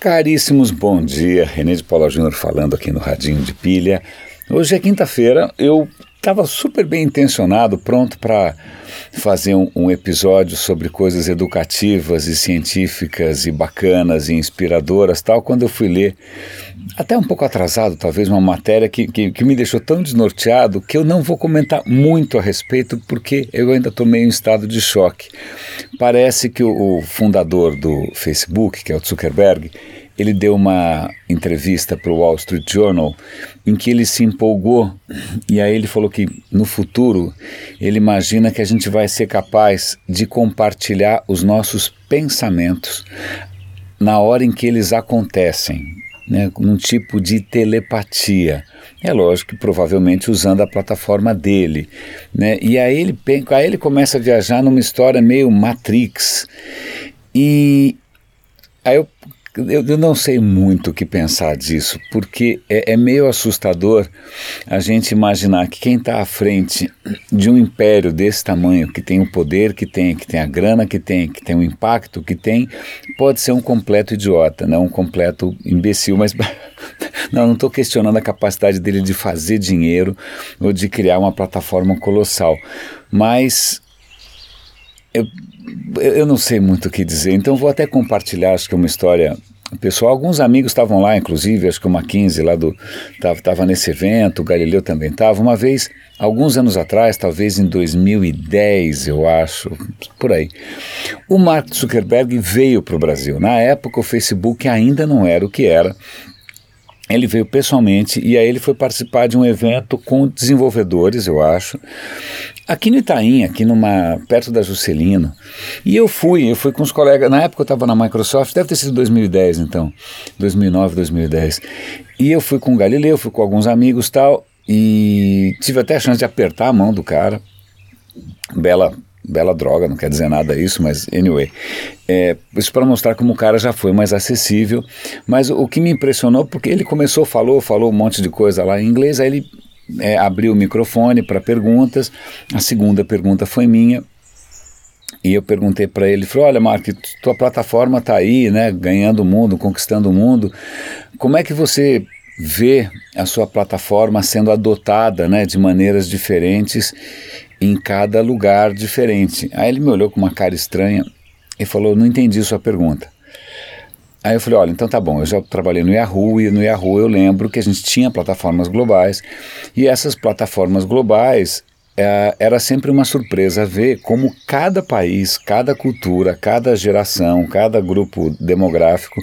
Caríssimos, bom dia. René de Paula Júnior falando aqui no Radinho de Pilha. Hoje é quinta-feira, eu estava super bem intencionado, pronto para fazer um, um, episódio sobre coisas educativas e científicas e bacanas e inspiradoras, tal. Quando eu fui ler, até um pouco atrasado, talvez uma matéria que, que, que me deixou tão desnorteado que eu não vou comentar muito a respeito porque eu ainda estou meio em estado de choque. Parece que o, o fundador do Facebook, que é o Zuckerberg, ele deu uma entrevista para o Wall Street Journal em que ele se empolgou e aí ele falou que no futuro ele imagina que a gente vai ser capaz de compartilhar os nossos pensamentos na hora em que eles acontecem, né, num tipo de telepatia. É lógico que provavelmente usando a plataforma dele. Né? E aí ele, aí ele começa a viajar numa história meio Matrix. E aí eu eu, eu, não sei muito o que pensar disso, porque é, é meio assustador a gente imaginar que quem está à frente de um império desse tamanho, que tem o poder que tem, que tem a grana que tem, que tem o impacto que tem, pode ser um completo idiota, não um completo imbecil, mas não, não estou questionando a capacidade dele de fazer dinheiro ou de criar uma plataforma colossal, mas eu, eu não sei muito o que dizer, então vou até compartilhar, acho que é uma história pessoal. Alguns amigos estavam lá, inclusive, acho que o Mackenzie lá do estava nesse evento, o Galileu também estava. Uma vez, alguns anos atrás, talvez em 2010, eu acho, por aí, o Mark Zuckerberg veio para o Brasil. Na época, o Facebook ainda não era o que era. Ele veio pessoalmente e aí ele foi participar de um evento com desenvolvedores, eu acho, aqui no Itaim, aqui numa perto da Juscelino. E eu fui, eu fui com os colegas, na época eu estava na Microsoft, deve ter sido 2010 então, 2009, 2010. E eu fui com o Galileu, fui com alguns amigos tal, e tive até a chance de apertar a mão do cara. Bela bela droga, não quer dizer nada isso, mas anyway. É, isso para mostrar como o cara já foi mais acessível. Mas o que me impressionou, porque ele começou, falou, falou um monte de coisa lá em inglês, aí ele é, abriu o microfone para perguntas. A segunda pergunta foi minha. E eu perguntei para ele, falei, olha Mark, tua plataforma está aí, né, ganhando o mundo, conquistando o mundo. Como é que você vê a sua plataforma sendo adotada, né, de maneiras diferentes em cada lugar diferente. Aí ele me olhou com uma cara estranha e falou: Não entendi sua pergunta. Aí eu falei: Olha, então tá bom, eu já trabalhei no Yahoo e no Yahoo eu lembro que a gente tinha plataformas globais e essas plataformas globais era sempre uma surpresa ver como cada país, cada cultura, cada geração, cada grupo demográfico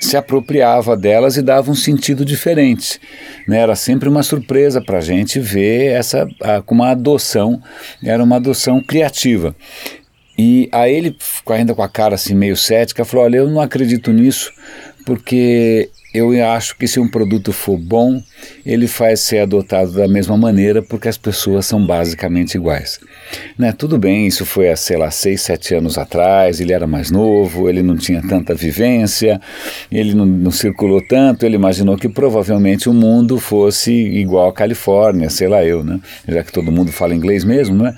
se apropriava delas e dava um sentido diferente. Né? Era sempre uma surpresa para a gente ver essa com uma adoção, era uma adoção criativa. E aí ele, ainda com a cara assim meio cética, falou: Olha, eu não acredito nisso, porque eu acho que se um produto for bom, ele faz ser adotado da mesma maneira porque as pessoas são basicamente iguais. Né? Tudo bem, isso foi há, sei lá, seis, sete anos atrás, ele era mais novo, ele não tinha tanta vivência, ele não, não circulou tanto, ele imaginou que provavelmente o mundo fosse igual à Califórnia, sei lá eu, né? já que todo mundo fala inglês mesmo, né?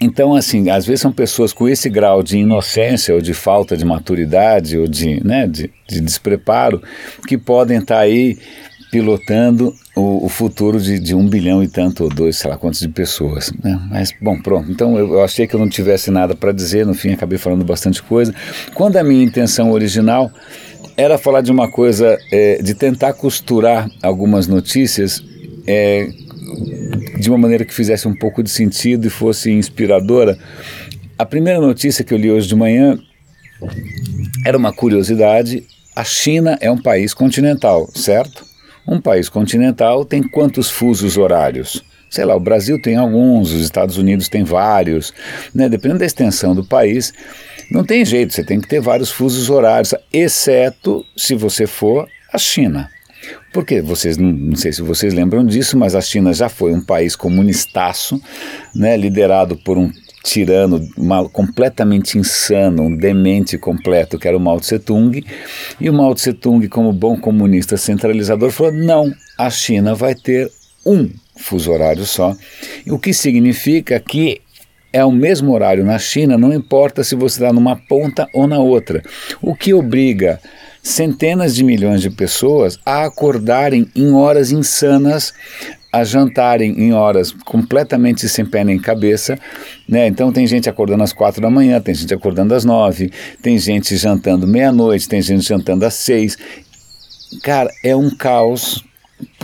Então, assim, às vezes são pessoas com esse grau de inocência ou de falta de maturidade ou de, né, de, de despreparo que podem estar tá aí pilotando o, o futuro de, de, um bilhão e tanto, ou dois, sei lá quantos de pessoas. Né? Mas, bom, pronto. Então eu, eu achei que eu não tivesse nada para dizer, no fim acabei falando bastante coisa. Quando a minha intenção original era falar de uma coisa, é, de tentar costurar algumas notícias é, de uma maneira que fizesse um pouco de sentido e fosse inspiradora. A primeira notícia que eu li hoje de manhã era uma curiosidade. A China é um país continental, certo? Um país continental tem quantos fusos horários? Sei lá, o Brasil tem alguns, os Estados Unidos tem vários, né? Dependendo da extensão do país, não tem jeito, você tem que ter vários fusos horários, exceto se você for a China. Porque vocês, não, sei se vocês lembram disso, mas a China já foi um país comunistaço, né, liderado por um tirano completamente insano, um demente completo, que era o Mao Tse Tung. E o Mao Tse Tung, como bom comunista centralizador, falou: não, a China vai ter um fuso horário só, o que significa que é o mesmo horário na China, não importa se você está numa ponta ou na outra. O que obriga centenas de milhões de pessoas a acordarem em horas insanas, a jantarem em horas completamente sem pé nem cabeça, né? Então tem gente acordando às quatro da manhã, tem gente acordando às nove, tem gente jantando meia-noite, tem gente jantando às seis. Cara, é um caos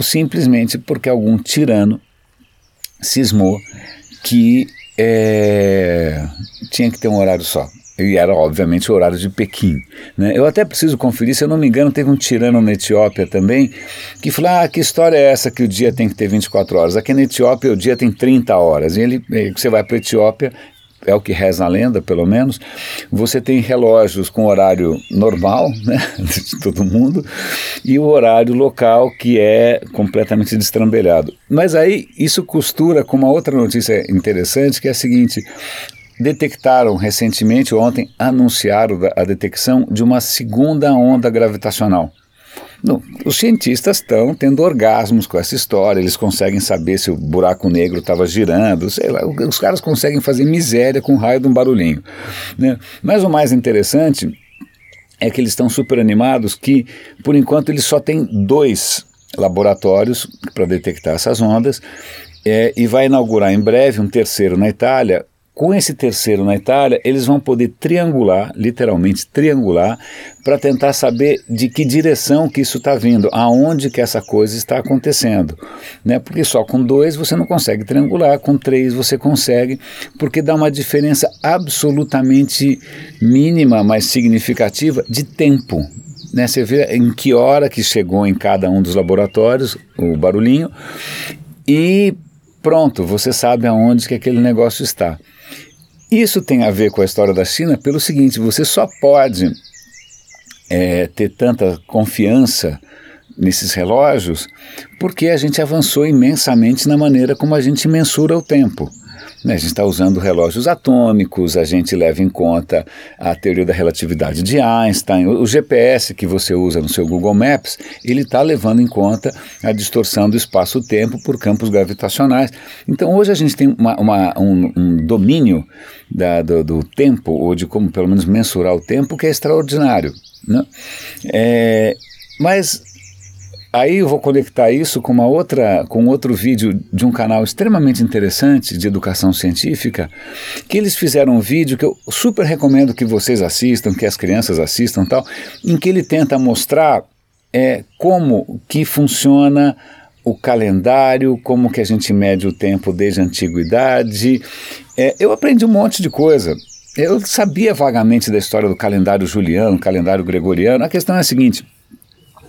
simplesmente porque algum tirano cismou que é, tinha que ter um horário só. E era, obviamente, o horário de Pequim. Né? Eu até preciso conferir, se eu não me engano, teve um tirano na Etiópia também, que falou: ah, que história é essa que o dia tem que ter 24 horas? Aqui na Etiópia o dia tem 30 horas. E ele, você vai para a Etiópia, é o que reza a lenda, pelo menos, você tem relógios com horário normal, né, de todo mundo, e o horário local que é completamente destrambelhado. Mas aí isso costura com uma outra notícia interessante, que é a seguinte: detectaram recentemente, ontem, anunciaram a detecção de uma segunda onda gravitacional. Não, os cientistas estão tendo orgasmos com essa história, eles conseguem saber se o buraco negro estava girando, sei lá, os caras conseguem fazer miséria com o raio de um barulhinho. Né? Mas o mais interessante é que eles estão super animados que, por enquanto, eles só têm dois laboratórios para detectar essas ondas é, e vai inaugurar em breve um terceiro na Itália com esse terceiro na Itália, eles vão poder triangular, literalmente triangular, para tentar saber de que direção que isso está vindo, aonde que essa coisa está acontecendo. Né? Porque só com dois você não consegue triangular, com três você consegue, porque dá uma diferença absolutamente mínima, mas significativa, de tempo. Né? Você vê em que hora que chegou em cada um dos laboratórios o barulhinho e pronto, você sabe aonde que aquele negócio está. Isso tem a ver com a história da China pelo seguinte: você só pode é, ter tanta confiança nesses relógios porque a gente avançou imensamente na maneira como a gente mensura o tempo. Né? A gente está usando relógios atômicos, a gente leva em conta a teoria da relatividade de Einstein, o, GPS que você usa no seu Google Maps, ele está levando em conta a distorção do espaço-tempo por campos gravitacionais. Então hoje a gente tem uma, uma, um, um, domínio da, do, do, tempo, ou de como pelo menos mensurar o tempo, que é extraordinário. Né? É, mas Aí eu vou conectar isso com uma outra, com outro vídeo de um canal extremamente interessante de educação científica, que eles fizeram um vídeo que eu super recomendo que vocês assistam, que as crianças assistam, tal, em que ele tenta mostrar é, como que funciona o calendário, como que a gente mede o tempo desde a antiguidade. É, eu aprendi um monte de coisa. Eu sabia vagamente da história do calendário juliano, calendário gregoriano. A questão é a seguinte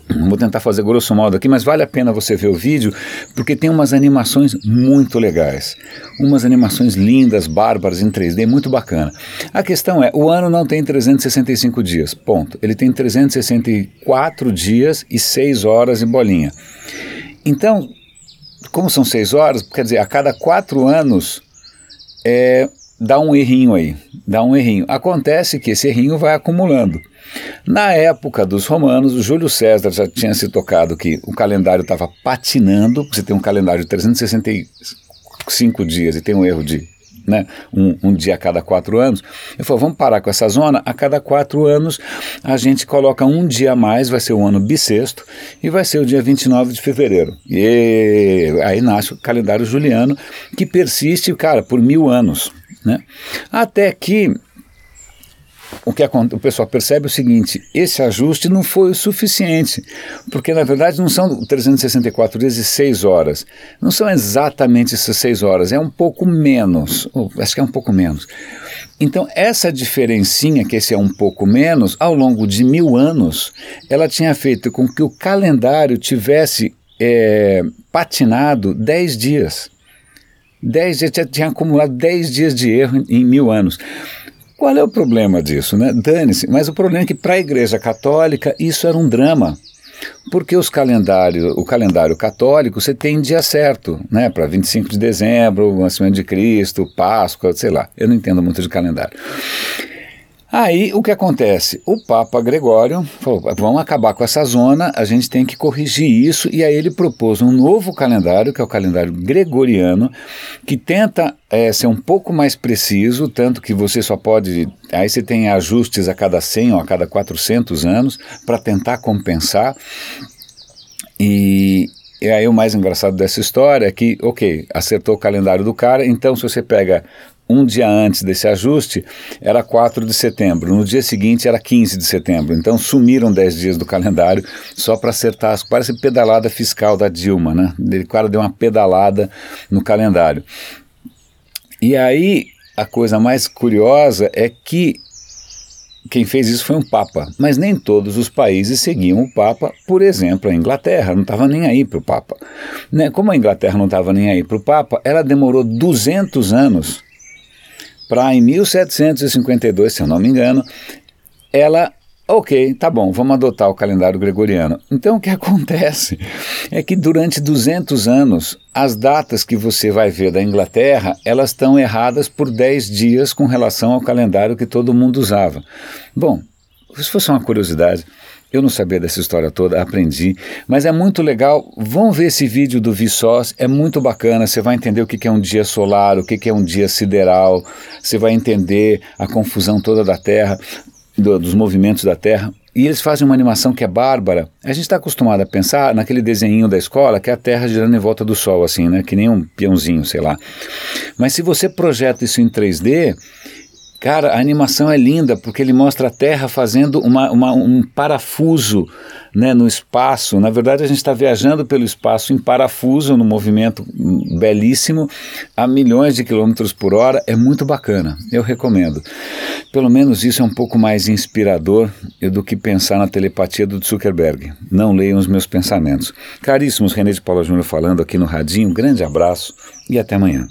Vou tentar fazer grosso modo aqui, mas vale a pena você ver o vídeo, porque tem umas animações muito legais. Umas animações lindas, bárbaras, em 3D, muito bacana. A questão é, o ano não tem 365 dias, ponto. Ele tem 364 dias e 6 horas e bolinha. Então, como são 6 horas, quer dizer, a cada 4 anos é, dá um errinho aí, dá um errinho. Acontece que esse errinho vai acumulando. Na época dos romanos, o Júlio César já tinha se tocado que o calendário estava patinando, você tem um calendário de 365 dias e tem um erro de né, um, um, dia a cada quatro anos. Ele falou: vamos parar com essa zona. A cada quatro anos a gente coloca um dia a mais, vai ser o ano bissexto, e vai ser o dia 29 de fevereiro. E aí nasce o calendário juliano, que persiste, cara, por mil anos. Né? Até que o que o pessoal percebe é o seguinte: esse ajuste não foi o suficiente, porque na verdade não são 364 dias e 6 horas, não são exatamente essas 6 horas, é um pouco menos, acho que é um pouco menos. Então, essa diferencinha, que esse é um pouco menos, ao longo de mil anos, ela tinha feito com que o calendário tivesse é, patinado 10 dias. 10 dias, tinha acumulado 10 dias de erro em, em mil anos. Qual é o problema disso? Né? Dane-se, mas o problema é que para a Igreja Católica isso era um drama. Porque os calendários, o calendário católico, você tem dia certo, né? Para 25 de dezembro, nascimento de Cristo, Páscoa, sei lá. Eu não entendo muito de calendário. Aí o que acontece? O Papa Gregório falou: vamos acabar com essa zona, a gente tem que corrigir isso, e aí ele propôs um novo calendário, que é o calendário gregoriano, que tenta é, ser um pouco mais preciso, tanto que você só pode. Aí você tem ajustes a cada 100 ou a cada 400 anos, para tentar compensar. E, e aí o mais engraçado dessa história é que, ok, acertou o calendário do cara, então se você pega um dia antes desse ajuste era 4 de setembro, no dia seguinte era 15 de setembro. Então sumiram 10 dias do calendário só para acertar, parece pedalada fiscal da Dilma, né? O cara deu uma pedalada no calendário. E aí a coisa mais curiosa é que quem fez isso foi um Papa, mas nem todos os países seguiam o Papa. Por exemplo, a Inglaterra não estava nem aí para o Papa. Né? Como a Inglaterra não estava nem aí para o Papa, ela demorou 200 anos para em 1752, se eu não me engano, ela Ok, tá bom, vamos adotar o calendário gregoriano. Então o que acontece é que durante 200 anos, as datas que você vai ver da Inglaterra, elas estão erradas por 10 dias com relação ao calendário que todo mundo usava. Bom, se fosse uma curiosidade, eu não sabia dessa história toda, aprendi, mas é muito legal. Vão ver esse vídeo do Vsauce, é muito bacana. Você vai entender o que é um dia solar, o que é um dia sideral, você vai entender a confusão toda da Terra, do, dos movimentos da Terra. E eles fazem uma animação que é bárbara. A gente está acostumado a pensar naquele desenho da escola que é a Terra girando em volta do Sol, assim, né? Que nem um peãozinho, sei lá. Mas se você projeta isso em 3D, Cara, a animação é linda porque ele mostra a Terra fazendo uma, uma, um parafuso né, no espaço. Na verdade, a gente está viajando pelo espaço em parafuso, num movimento belíssimo, a milhões de quilômetros por hora. É muito bacana, eu recomendo. Pelo menos isso é um pouco mais inspirador do que pensar na telepatia do Zuckerberg. Não leiam os meus pensamentos. Caríssimos, René de Paula Júnior falando aqui no Radinho. Um grande abraço e até amanhã.